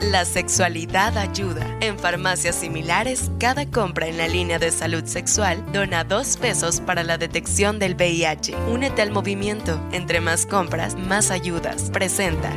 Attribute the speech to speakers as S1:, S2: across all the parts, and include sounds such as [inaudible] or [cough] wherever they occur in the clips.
S1: La sexualidad ayuda. En farmacias similares, cada compra en la línea de salud sexual dona dos pesos para la detección del VIH. Únete al movimiento. Entre más compras, más ayudas. Presenta.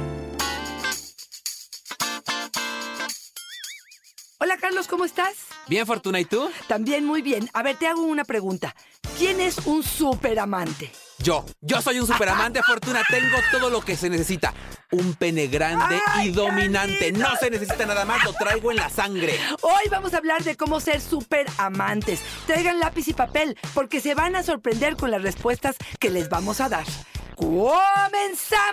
S2: Hola Carlos, ¿cómo estás?
S3: Bien, Fortuna, ¿y tú?
S2: También muy bien. A ver, te hago una pregunta. ¿Quién es un superamante?
S3: Yo, yo soy un superamante, Fortuna. Tengo todo lo que se necesita. Un pene grande
S2: Ay,
S3: y dominante. No se necesita nada más, lo traigo en la sangre.
S2: Hoy vamos a hablar de cómo ser superamantes. Traigan lápiz y papel porque se van a sorprender con las respuestas que les vamos a dar. ¡Comenzamos!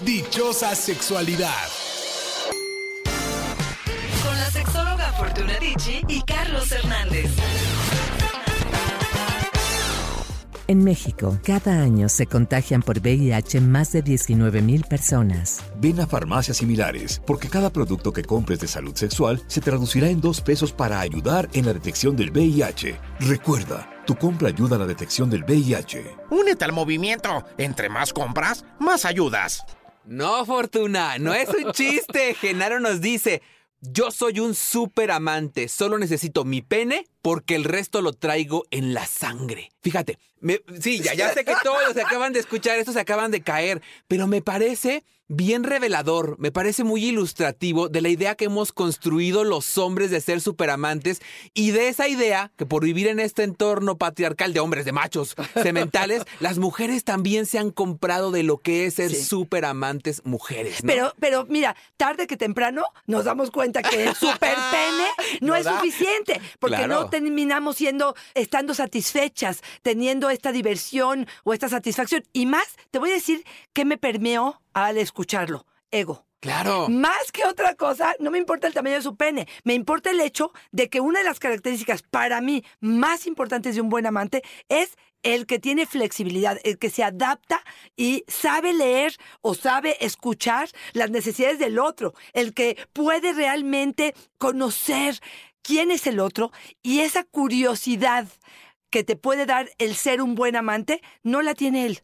S4: Dichosa sexualidad.
S5: En México, cada año se contagian por VIH más de 19 mil personas.
S6: Ven a farmacias similares, porque cada producto que compres de salud sexual se traducirá en dos pesos para ayudar en la detección del VIH. Recuerda, tu compra ayuda a la detección del VIH.
S7: Únete al movimiento. Entre más compras, más ayudas.
S3: No, Fortuna, no es un chiste. [laughs] Genaro nos dice, yo soy un superamante, solo necesito mi pene porque el resto lo traigo en la sangre. Fíjate, me- sí, ya, ya sé que todos se acaban de escuchar esto, se acaban de caer, pero me parece bien revelador, me parece muy ilustrativo de la idea que hemos construido los hombres de ser superamantes y de esa idea que por vivir en este entorno patriarcal de hombres, de machos [laughs] sementales, las mujeres también se han comprado de lo que es ser
S2: Sí.
S3: superamantes mujeres. ¿no?
S2: Pero, pero mira, tarde que temprano nos damos cuenta que el superpene [laughs] no,
S3: No
S2: es
S3: da.
S2: suficiente, porque
S3: Claro.
S2: no terminamos siendo, estando satisfechas, teniendo esta diversión o esta satisfacción. Y más, te voy a decir que me permeó al escucharlo, ego.
S3: Claro.
S2: Más que otra cosa, no me importa el tamaño de su pene, me importa el hecho de que una de las características para mí más importantes de un buen amante es el que tiene flexibilidad, el que se adapta y sabe leer o sabe escuchar las necesidades del otro, el que puede realmente conocer quién es el otro y esa curiosidad que te puede dar el ser un buen amante, no la tiene él.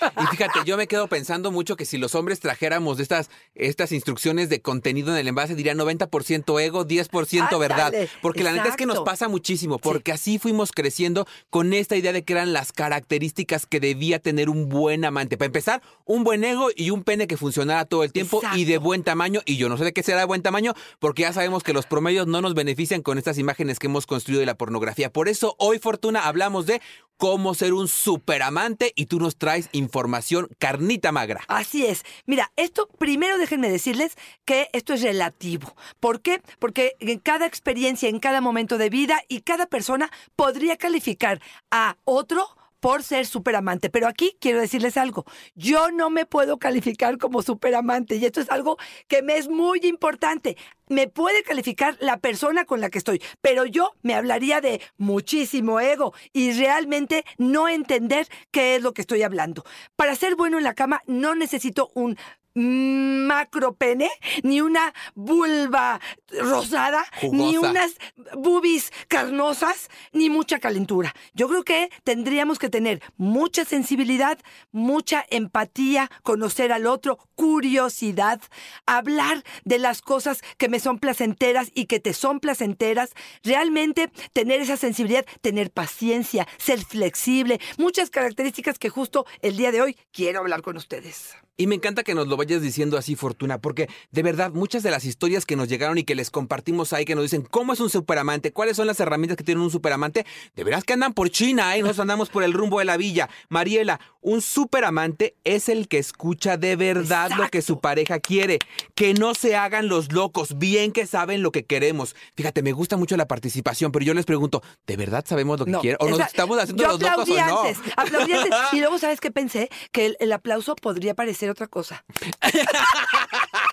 S3: Y fíjate, yo me quedo pensando mucho que si los hombres trajéramos estas, estas instrucciones de contenido en el envase, diría 90% ego, 10% verdad.
S2: Ándale,
S3: Porque la neta es que nos pasa muchísimo, porque así fuimos creciendo con esta idea de que eran las características que debía tener un buen amante. Para empezar, un buen ego y un pene que funcionara todo el tiempo y de buen tamaño. Y yo no sé de qué será de buen tamaño, porque ya sabemos que los promedios no nos benefician con estas imágenes que hemos construido de la pornografía. Por eso hoy, Fortuna, hablamos de cómo ser un superamante y tú nos traes información carnita magra.
S2: Así es. Mira, esto primero déjenme decirles que esto es relativo. ¿Por qué? Porque en cada experiencia, en cada momento de vida y cada persona podría calificar a otro por ser superamante. Pero aquí quiero decirles algo. Yo no me puedo calificar como superamante y esto es algo que me es muy importante. Me puede calificar la persona con la que estoy, pero yo me hablaría de muchísimo ego y realmente no entender qué es lo que estoy hablando. Para ser bueno en la cama no necesito un macro pene, ni una vulva rosada, ni unas bubis carnosas, ni mucha calentura. Yo creo que tendríamos que tener mucha sensibilidad, mucha empatía, conocer al otro, curiosidad, hablar de las cosas que me son placenteras y que te son placenteras, realmente tener esa sensibilidad, tener paciencia, ser flexible, muchas características que justo el día de hoy quiero hablar con ustedes.
S3: Y me encanta que nos lo vayas diciendo así, Fortuna, porque de verdad muchas de las historias que nos llegaron y que les compartimos ahí, que nos dicen cómo es un superamante, cuáles son las herramientas que tiene un superamante, de veras que andan por China, ¿eh? Nosotros andamos por el rumbo de la villa. Mariela, un superamante es el que escucha de verdad lo que su pareja quiere, que no se hagan los locos, bien que saben lo que queremos. Fíjate, me gusta mucho la participación, pero yo les pregunto, ¿de verdad sabemos lo que
S2: No,
S3: quieren? ¿O nos
S2: esa-
S3: estamos haciendo
S2: yo
S3: los locos o no?
S2: antes, aplaudí antes. [laughs] Y luego, ¿sabes qué pensé? Que el, el aplauso podría parecer otra cosa. [laughs]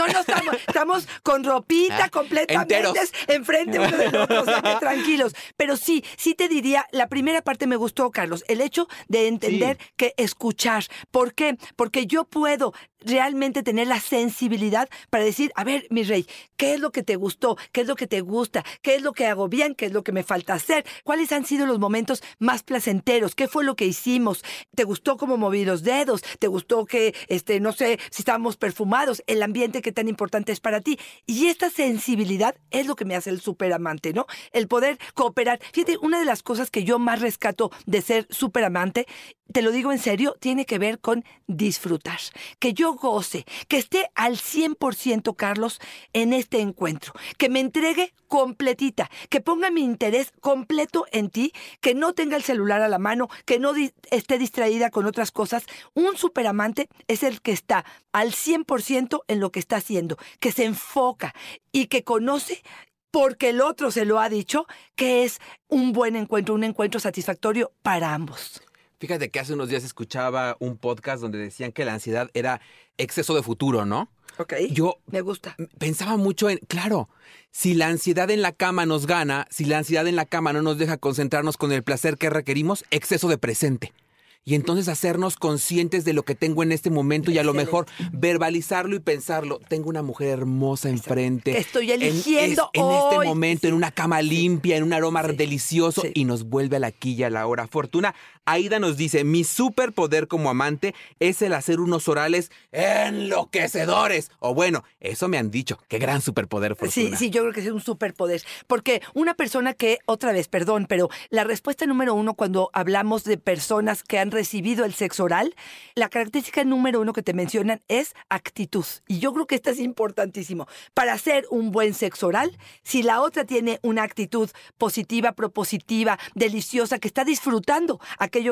S2: No, no estamos, estamos con ropita
S3: Ah,
S2: completamente
S3: enteros.
S2: enfrente uno del otro, o sea que tranquilos. Pero sí, sí te diría, la primera parte me gustó, Carlos, el hecho de entender que escuchar. ¿Por qué? Porque yo puedo realmente tener la sensibilidad para decir, a ver, mi rey, ¿qué es lo que te gustó? ¿Qué es lo que te gusta? ¿Qué es lo que hago bien? ¿Qué es lo que me falta hacer? ¿Cuáles han sido los momentos más placenteros? ¿Qué fue lo que hicimos? ¿Te gustó cómo moví los dedos? ¿Te gustó que, este, no sé, si estábamos perfumados? ¿El ambiente que tan importante es para ti? Y esta sensibilidad es lo que me hace el superamante, ¿no? El poder cooperar. Fíjate, una de las cosas que yo más rescato de ser superamante, te lo digo en serio, tiene que ver con disfrutar. Que yo goce, que esté al 100%, Carlos, en este encuentro. Que me entregue completita, que ponga mi interés completo en ti, que no tenga el celular a la mano, que no esté distraída con otras cosas. Un superamante es el que está al 100% en lo que está haciendo, que se enfoca y que conoce porque el otro se lo ha dicho, que es un buen encuentro, un encuentro satisfactorio para ambos.
S3: Fíjate que hace unos días escuchaba un podcast donde decían que la ansiedad era exceso de futuro, ¿no?
S2: ¿Ok?
S3: Yo
S2: Me gusta.
S3: pensaba mucho en, claro, si la ansiedad en la cama nos gana, si la ansiedad en la cama no nos deja concentrarnos con el placer que requerimos, exceso de presente. Y entonces hacernos conscientes de lo que tengo en este momento y a lo mejor verbalizarlo y pensarlo. Tengo una mujer hermosa enfrente.
S2: Estoy
S3: en-
S2: eligiendo
S3: es- en, este
S2: hoy.
S3: momento, en una cama limpia, en un aroma
S2: Sí.
S3: delicioso
S2: Sí.
S3: y nos vuelve a la quilla a la hora. Fortuna, Aida nos dice, mi superpoder como amante es el hacer unos orales enloquecedores. O bueno, eso me han dicho. Qué gran superpoder,
S2: Sí,
S3: Fortuna.
S2: sí, yo creo que es un superpoder. Porque una persona que, otra vez, perdón, pero la respuesta número uno cuando hablamos de personas que han recibido el sexo oral, la característica número uno que te mencionan es actitud. Y yo creo que esta es importantísimo. Para hacer un buen sexo oral, si la otra tiene una actitud positiva, propositiva, deliciosa, que está disfrutando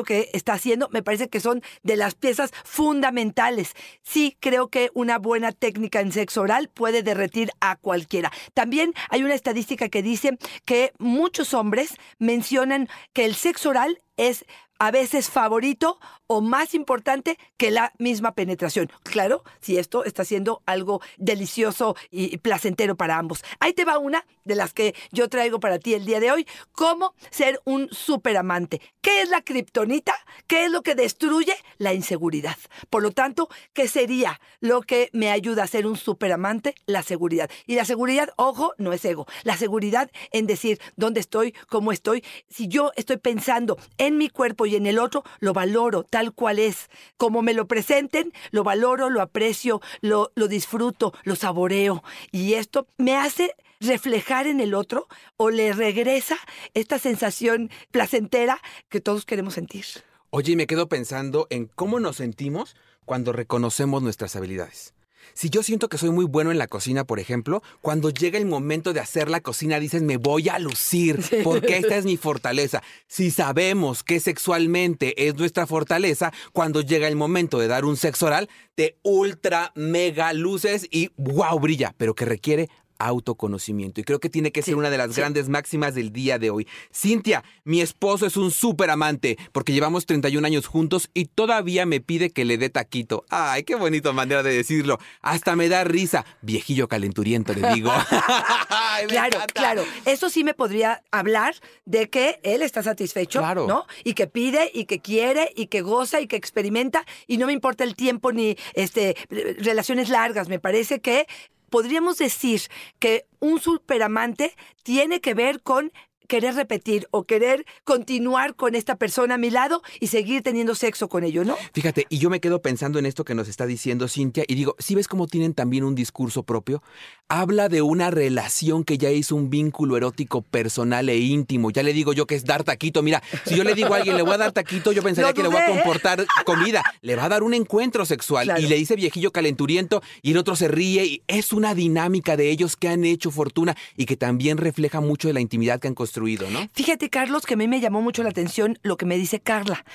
S2: que está haciendo, me parece que son de las piezas fundamentales. Sí, creo que una buena técnica en sexo oral puede derretir a cualquiera. También hay una estadística que dice que muchos hombres mencionan que el sexo oral es a veces favorito o más importante que la misma penetración. Claro, si esto está siendo algo delicioso y placentero para ambos. Ahí te va una de las que yo traigo para ti el día de hoy. ¿Cómo ser un superamante? ¿Qué es la kriptonita? ¿Qué es lo que destruye? La inseguridad. Por lo tanto, ¿qué sería lo que me ayuda a ser un superamante? La seguridad. Y la seguridad, ojo, no es ego. La seguridad en decir dónde estoy, cómo estoy. Si yo estoy pensando en mi cuerpo y en el otro, lo valoro tal cual es. Como me lo presenten, lo valoro, lo aprecio, lo, lo disfruto, lo saboreo. Y esto me hace reflejar en el otro o le regresa esta sensación placentera que todos queremos sentir.
S3: Oye, me quedo pensando en cómo nos sentimos cuando reconocemos nuestras habilidades. Si yo siento que soy muy bueno en la cocina, por ejemplo, cuando llega el momento de hacer la cocina dices, me voy a lucir, porque esta es mi [laughs] fortaleza. Si sabemos que sexualmente es nuestra fortaleza, cuando llega el momento de dar un sexo oral, te ultra mega luces y wow, brilla, pero que requiere autoconocimiento. Y creo que tiene que ser
S2: Sí,
S3: una de las
S2: sí.
S3: grandes máximas del día de hoy. Cintia, mi esposo es un súper amante porque llevamos 31 años juntos y todavía me pide que le dé taquito. Ay, qué bonito manera de decirlo. Hasta me da risa. Viejillo calenturiento, le digo. [laughs] Ay,
S2: Claro,
S3: encanta.
S2: claro. Eso sí me podría hablar de que él está satisfecho,
S3: Claro.
S2: ¿no? Y que pide y que quiere y que goza y que experimenta y no me importa el tiempo ni este relaciones largas. Me parece que podríamos decir que un superamante tiene que ver con querer repetir o querer continuar con esta persona a mi lado y seguir teniendo sexo con ello, ¿no?
S3: Fíjate, y yo me quedo pensando en esto que nos está diciendo Cintia y digo, ¿sí ves cómo tienen también un discurso propio? Habla de una relación que ya hizo un vínculo erótico personal e íntimo. Ya le digo yo que es dar taquito. Mira, si yo le digo a alguien, le voy a dar taquito, yo pensaría que le voy a comportar comida. Le va a dar un encuentro sexual
S2: Claro.
S3: y le dice viejillo calenturiento y el otro se ríe. Y es una dinámica de ellos que han hecho fortuna y que también refleja mucho de la intimidad que han construido, ¿no?
S2: Fíjate, Carlos, que a mí me llamó mucho la atención lo que me dice Carla.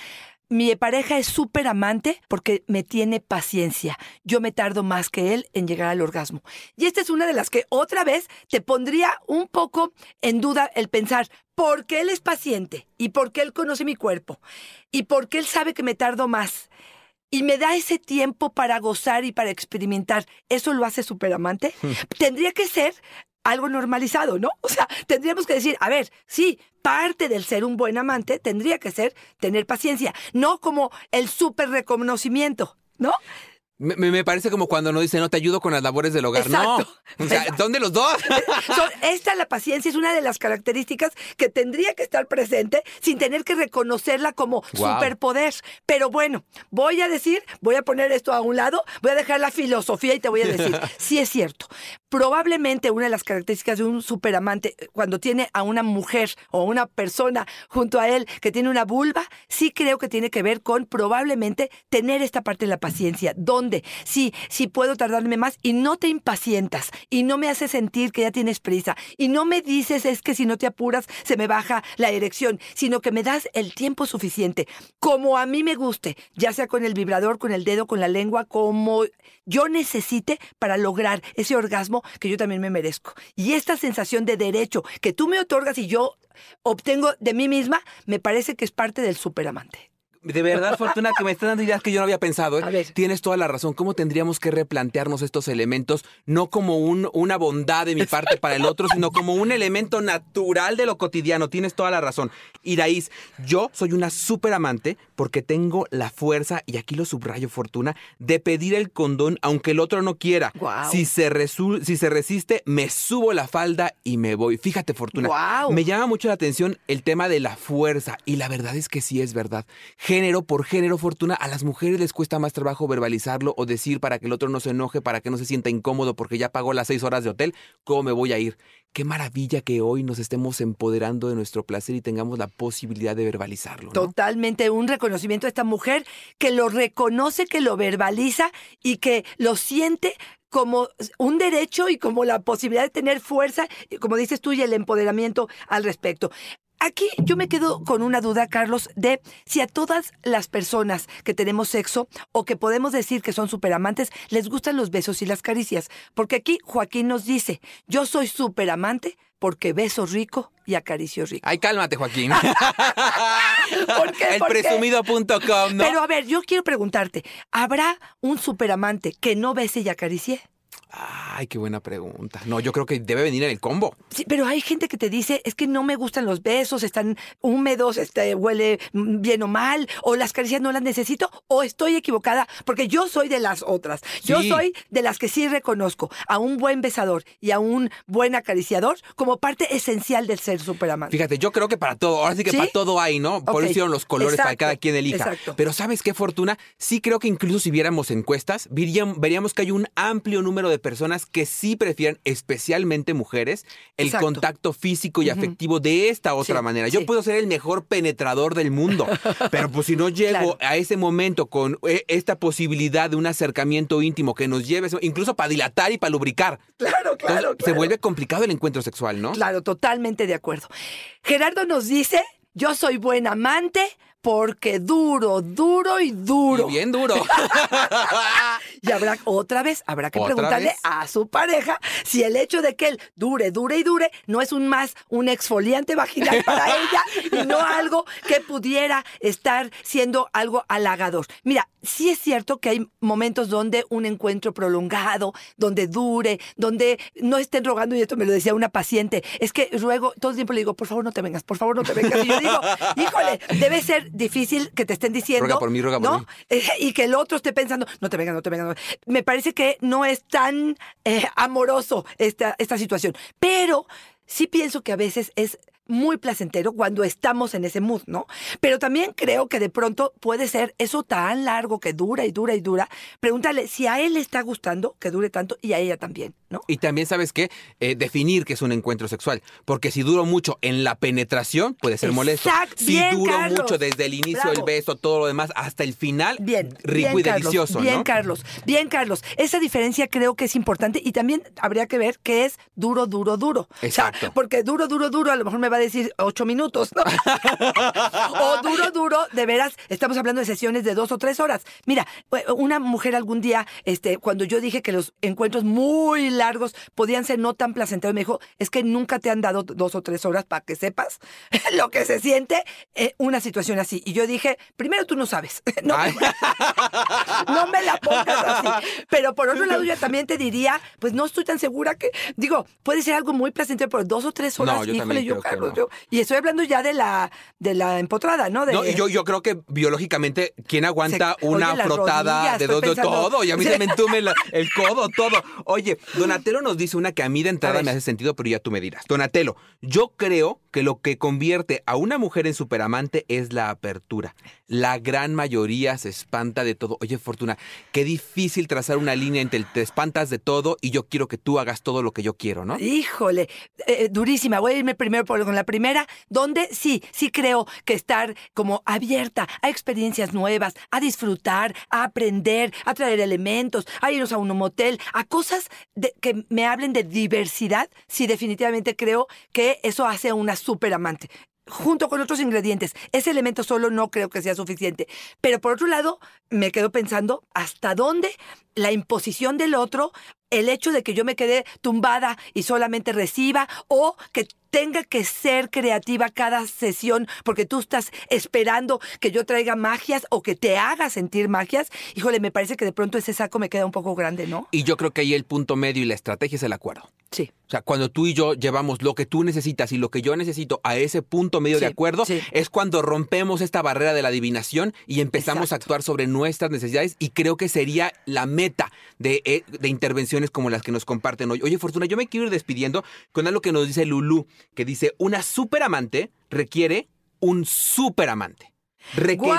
S2: Mi pareja es súper amante porque me tiene paciencia. Yo me tardo más que él en llegar al orgasmo. Y esta es una de las que otra vez te pondría un poco en duda el pensar, ¿por qué él es paciente? ¿Y por qué él conoce mi cuerpo? ¿Y por qué él sabe que me tardo más? y me da ese tiempo para gozar y para experimentar, ¿eso lo hace superamante? [laughs] Tendría que ser algo normalizado, ¿no? O sea, tendríamos que decir, a ver, sí, parte del ser un buen amante tendría que ser tener paciencia, no como el súper reconocimiento, ¿no?
S3: Me, parece como cuando nos dicen, no te ayudo con las labores del hogar. No. O sea. ¿dónde los dos? [laughs]
S2: Esta, la paciencia, es una de las características que tendría que estar presente sin tener que reconocerla como
S3: Guau.
S2: superpoder. Pero bueno, voy a decir, voy a poner esto a un lado, voy a dejar la filosofía y te voy a decir, [laughs] sí es cierto. Probablemente una de las características de un superamante, eh, cuando tiene a una mujer o una persona junto a él que tiene una vulva, sí creo que tiene que ver con probablemente tener esta parte de la paciencia, donde sí, sí puedo tardarme más y no te impacientas y no me hace sentir que ya tienes prisa y no me dices es que si no te apuras se me baja la erección, sino que me das el tiempo suficiente, como a mí me guste, ya sea con el vibrador, con el dedo, con la lengua, como yo necesite para lograr ese que yo también me merezco. Y esta sensación de derecho que tú me otorgas y yo obtengo de mí misma, me parece que es parte del superamante.
S3: De verdad, Fortuna, que me estás dando ideas que yo no había pensado. ¿eh?
S2: A ver.
S3: Tienes toda la razón. ¿Cómo tendríamos que replantearnos estos elementos? No como un, una bondad de mi parte para el otro, sino como un elemento natural de lo cotidiano. Tienes toda la razón. Iraíz, yo soy una súper amante porque tengo la fuerza, y aquí lo subrayo, Fortuna, de pedir el condón aunque el otro no quiera. Si, se si se resiste, me subo la falda y me voy. Fíjate, Fortuna. Me llama mucho la atención el tema de la fuerza. Y la verdad es que sí es verdad. Género por género, Fortuna, a las mujeres les cuesta más trabajo verbalizarlo o decir para que el otro no se enoje, para que no se sienta incómodo porque ya pagó las seis horas de hotel. ¿Cómo me voy a ir? Qué maravilla que hoy nos estemos empoderando de nuestro placer y tengamos la posibilidad de verbalizarlo.
S2: Totalmente un reconocimiento a esta mujer que lo reconoce, que lo verbaliza y que lo siente como un derecho y como la posibilidad de tener fuerza, como dices tú, y el empoderamiento al respecto. Aquí yo me quedo con una duda, Carlos, de si a todas las personas que tenemos sexo o que podemos decir que son superamantes les gustan los besos y las caricias. Porque aquí Joaquín nos dice, yo soy superamante porque beso rico y acaricio rico.
S3: Ay, cálmate, Joaquín. [laughs]
S2: ¿Por qué?
S3: El presumido.com, ¿no?
S2: Pero a ver, yo quiero preguntarte, ¿habrá un superamante que no bese y acaricie?
S3: Ay, qué buena pregunta. No, yo creo que debe venir en el combo.
S2: Sí, pero hay gente que te dice, es que no me gustan los besos, están húmedos, este, huele bien o mal, o las caricias no las necesito, o estoy equivocada, porque yo soy de las otras. Yo
S3: Sí.
S2: soy de las que sí reconozco a un buen besador y a un buen acariciador como parte esencial del ser superamante.
S3: Fíjate, yo creo que para todo, ahora sí que
S2: ¿Sí?
S3: para todo hay, ¿no? Por eso hicieron los colores para cada quien elija.
S2: exacto.
S3: Pero ¿sabes qué, Fortuna? Sí creo que incluso si viéramos encuestas, veríam- veríamos que hay un amplio número de personas que sí prefieren, especialmente mujeres, el
S2: Exacto.
S3: contacto físico y afectivo de esta otra
S2: Sí,
S3: manera. Yo
S2: sí.
S3: puedo ser el mejor penetrador del mundo, [laughs] pero pues si no llego
S2: Claro.
S3: a ese momento con eh, esta posibilidad de un acercamiento íntimo que nos lleve, incluso para dilatar y para lubricar,
S2: Claro,
S3: entonces,
S2: claro,
S3: se
S2: claro.
S3: vuelve complicado el encuentro sexual, ¿no?
S2: Claro, totalmente de acuerdo. Gerardo nos dice, yo soy buen amante porque duro, duro y duro.
S3: Y bien duro. [laughs]
S2: Y habrá otra vez, habrá que
S3: ¿Otra
S2: preguntarle
S3: vez?
S2: a su pareja si el hecho de que él dure, dure y dure no es un más un exfoliante vaginal para [laughs] ella y no algo que pudiera estar siendo algo halagador. Mira, sí es cierto que hay momentos donde un encuentro prolongado, donde dure, donde no estén rogando, y esto me lo decía una paciente, es que luego todo el tiempo le digo, por favor no te vengas, por favor no te vengas. Y yo digo, híjole, debe ser difícil que te estén diciendo.
S3: Ruega por mí, ruega por
S2: ¿no?
S3: mí.
S2: Eh, [laughs] y que el otro esté pensando, no te vengas, no te vengas. no". Me parece que no es tan eh, amoroso esta, esta situación. Pero sí pienso que a veces es muy placentero cuando estamos en ese mood, ¿no? Pero también creo que de pronto puede ser eso tan largo que dura y dura y dura. Pregúntale si a él le está gustando que dure tanto y a ella también, ¿no?
S3: Y también, ¿sabes qué? Eh, definir qué es un encuentro sexual. Porque si duro mucho en la penetración, puede ser molesto.
S2: Exacto.
S3: Si
S2: Bien, Carlos.
S3: mucho desde el inicio del
S2: Bravo.
S3: beso, todo lo demás, hasta el final,
S2: Bien,
S3: rico
S2: bien,
S3: y
S2: Carlos,
S3: delicioso,
S2: Bien,
S3: ¿no?
S2: Carlos, bien, Carlos. Esa diferencia creo que es importante y también habría que ver qué es duro, duro, duro. O sea,
S3: Exacto.
S2: porque duro, duro, duro, a lo mejor me va a decir ocho minutos, ¿no? [laughs] o duro, duro, de veras, estamos hablando de sesiones de dos o tres horas. Mira, eh, una mujer algún día, este, cuando yo dije que los encuentros muy largos podían ser no tan placenteros, me dijo, es que nunca te han dado dos o tres horas para que sepas [laughs] lo que se siente eh, una situación así. Y yo dije, primero tú no sabes, [laughs] no,
S3: Ay.
S2: no me la pongas así. Pero por otro lado, yo también te diría, pues no estoy tan segura que, digo, puede ser algo muy placentero por dos o tres horas.
S3: No, yo
S2: Híjole, yo,
S3: creo
S2: yo- y estoy hablando ya de la, de la empotrada, ¿no? De,
S3: No, y yo, yo creo que biológicamente, ¿quién aguanta
S2: Se-
S3: una
S2: oye,
S3: frotada
S2: rodillas,
S3: de dos de
S2: pensando-
S3: todo? Y a mí se me entume la- [laughs] el codo, todo. Oye, Donatello nos dice una que a mí de entrada me hace sentido, pero ya tú me dirás. Donatello, yo creo que lo que convierte a una mujer en superamante es la apertura. La gran mayoría se espanta de todo. Oye, Fortuna, qué difícil trazar una línea entre el te espantas de todo y yo quiero que tú hagas todo lo que yo quiero, ¿no?
S2: Híjole, eh, durísima. Voy a irme primero por, la primera, donde sí, sí creo que estar como abierta a experiencias nuevas, a disfrutar, a aprender, a traer elementos, a irnos a un motel, a cosas de- que me hablen de diversidad, sí definitivamente creo que eso hace a una super amante junto con otros ingredientes. Ese elemento solo no creo que sea suficiente. Pero por otro lado, me quedo pensando hasta dónde la imposición del otro, el hecho de que yo me quede tumbada y solamente reciba, o que tenga que ser creativa cada sesión porque tú estás esperando que yo traiga magias o que te haga sentir magias, híjole, me parece que de pronto ese saco me queda un poco grande, ¿no?
S3: Y yo creo que ahí el punto medio y la estrategia es el acuerdo.
S2: Sí.
S3: O sea, cuando tú y yo llevamos lo que tú necesitas y lo que yo necesito a ese punto medio de acuerdo,
S2: sí.
S3: es cuando rompemos esta barrera de la adivinación y empezamos a actuar sobre nuestras necesidades y creo que sería la meta de, eh, de como las que nos comparten hoy. Oye, Fortuna, yo me quiero ir despidiendo con algo que nos dice Lulú, que dice, una superamante requiere un superamante. Requerimos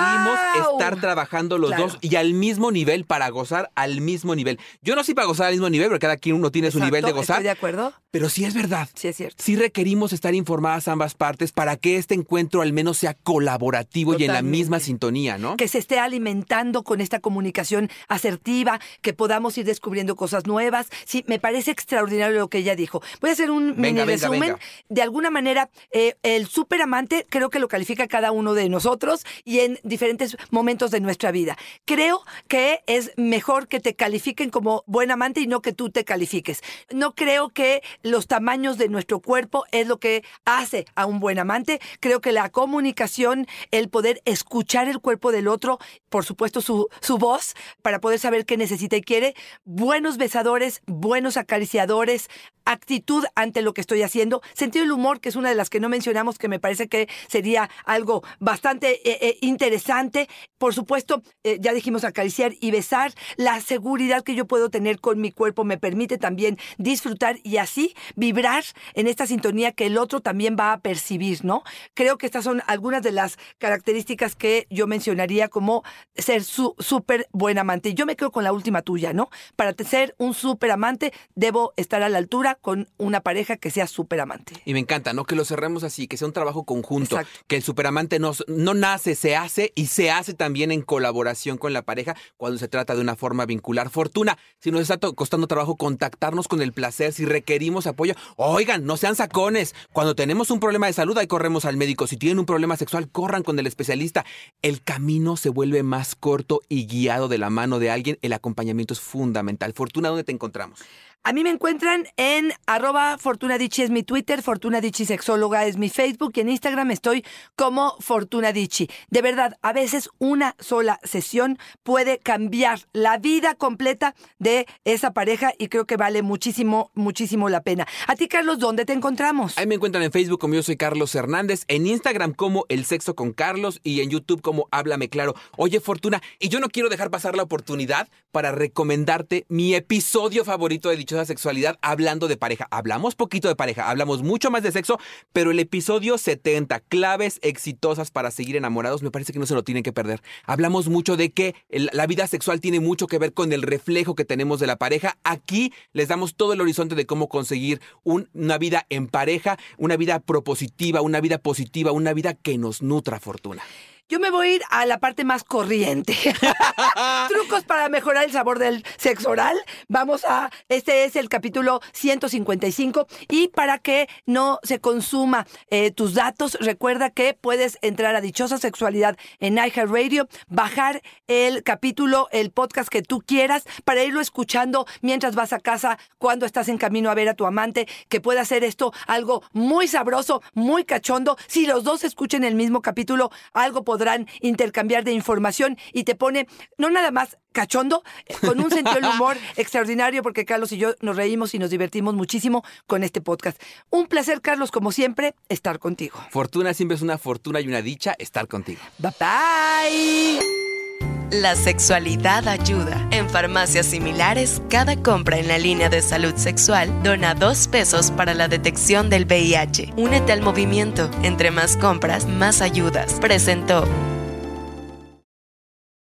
S2: ¡Guau!
S3: estar trabajando los
S2: Claro.
S3: dos y al mismo nivel para gozar al mismo nivel. Yo no soy para gozar al mismo nivel, porque cada quien uno tiene su nivel de gozar,
S2: ¿Estoy de acuerdo?
S3: pero sí es verdad.
S2: Sí, es cierto.
S3: Sí requerimos estar informadas ambas partes para que este encuentro al menos sea colaborativo y en la misma sintonía, ¿no?
S2: que se esté alimentando con esta comunicación asertiva, que podamos ir descubriendo cosas nuevas. Sí, me parece extraordinario lo que ella dijo. Voy a hacer un
S3: Venga,
S2: mini
S3: venga,
S2: resumen.
S3: venga.
S2: De alguna manera, eh, el superamante creo que lo califica cada uno de nosotros y en diferentes momentos de nuestra vida. Creo que es mejor que te califiquen como buen amante y no que tú te califiques. No creo que los tamaños de nuestro cuerpo es lo que hace a un buen amante. Creo que la comunicación, el poder escuchar el cuerpo del otro, por supuesto su, su voz, para poder saber qué necesita y quiere, buenos besadores, buenos acariciadores, actitud ante lo que estoy haciendo, sentido del humor, que es una de las que no mencionamos, que me parece que sería algo bastante eh, interesante. Por supuesto, eh, ya dijimos acariciar y besar. La seguridad que yo puedo tener con mi cuerpo me permite también disfrutar y así vibrar en esta sintonía que el otro también va a percibir, ¿no? Creo que estas son algunas de las características que yo mencionaría como ser su súper buen amante. Yo me quedo con la última tuya, ¿no? Para ser un súper amante, debo estar a la altura con una pareja que sea súper amante.
S3: Y me encanta, ¿no? Que lo cerremos así, que sea un trabajo conjunto,
S2: Exacto.
S3: que el superamante no, no nace, se hace y se hace también en colaboración con la pareja cuando se trata de una forma vincular. Fortuna, si nos está costando trabajo contactarnos con el placer, si requerimos apoyo, oigan, no sean sacones. Cuando tenemos un problema de salud, ahí corremos al médico. Si tienen un problema sexual, corran con el especialista. El camino se vuelve más corto y guiado de la mano de alguien. El acompañamiento es fundamental. Fortuna, ¿dónde te encontramos?
S2: A mí me encuentran en arroba Fortuna Dichi es mi Twitter, Fortuna Dichi Sexóloga es mi Facebook y en Instagram estoy como Fortuna Dichi. De verdad, a veces una sola sesión puede cambiar la vida completa de esa pareja y creo que vale muchísimo, muchísimo la pena. A ti, Carlos, ¿dónde te encontramos?
S3: Ahí me encuentran en Facebook como yo soy Carlos Hernández, en Instagram como El Sexo con Carlos y en YouTube como Háblame Claro. Oye, Fortuna, y yo no quiero dejar pasar la oportunidad para recomendarte mi episodio favorito de Dichosa Sexualidad hablando de pareja. Hablamos poquito de pareja, hablamos mucho más de sexo, pero el episodio 70, claves exitosas para seguir enamorados, me parece que no se lo tienen que perder. Hablamos mucho de que la vida sexual tiene mucho que ver con el reflejo que tenemos de la pareja. Aquí les damos todo el horizonte de cómo conseguir un- una vida en pareja, una vida propositiva, una vida positiva, una vida que nos nutra fortuna.
S2: Yo me voy a ir a la parte más corriente. [laughs] Trucos para mejorar el sabor del sexo oral. Vamos a, este es el capítulo 155 y para que no se consuma eh, tus datos, recuerda que puedes entrar a Dichosa Sexualidad en iHeartRadio, bajar el capítulo, el podcast que tú quieras para irlo escuchando mientras vas a casa, cuando estás en camino a ver a tu amante, que pueda hacer esto algo muy sabroso, muy cachondo. Si los dos escuchen el mismo capítulo, algo podrán intercambiar de información y te pone no nada más cachondo, con un sentido del humor [laughs] extraordinario, porque Carlos y yo nos reímos y nos divertimos muchísimo con este podcast. Un placer, Carlos, como siempre, estar contigo.
S3: Fortuna siempre es una fortuna y una dicha estar contigo.
S2: Bye bye.
S1: La sexualidad ayuda. En farmacias similares, cada compra en la línea de salud sexual dona dos pesos para la detección del VIH. Únete al movimiento. Entre más compras, más ayudas. Presentó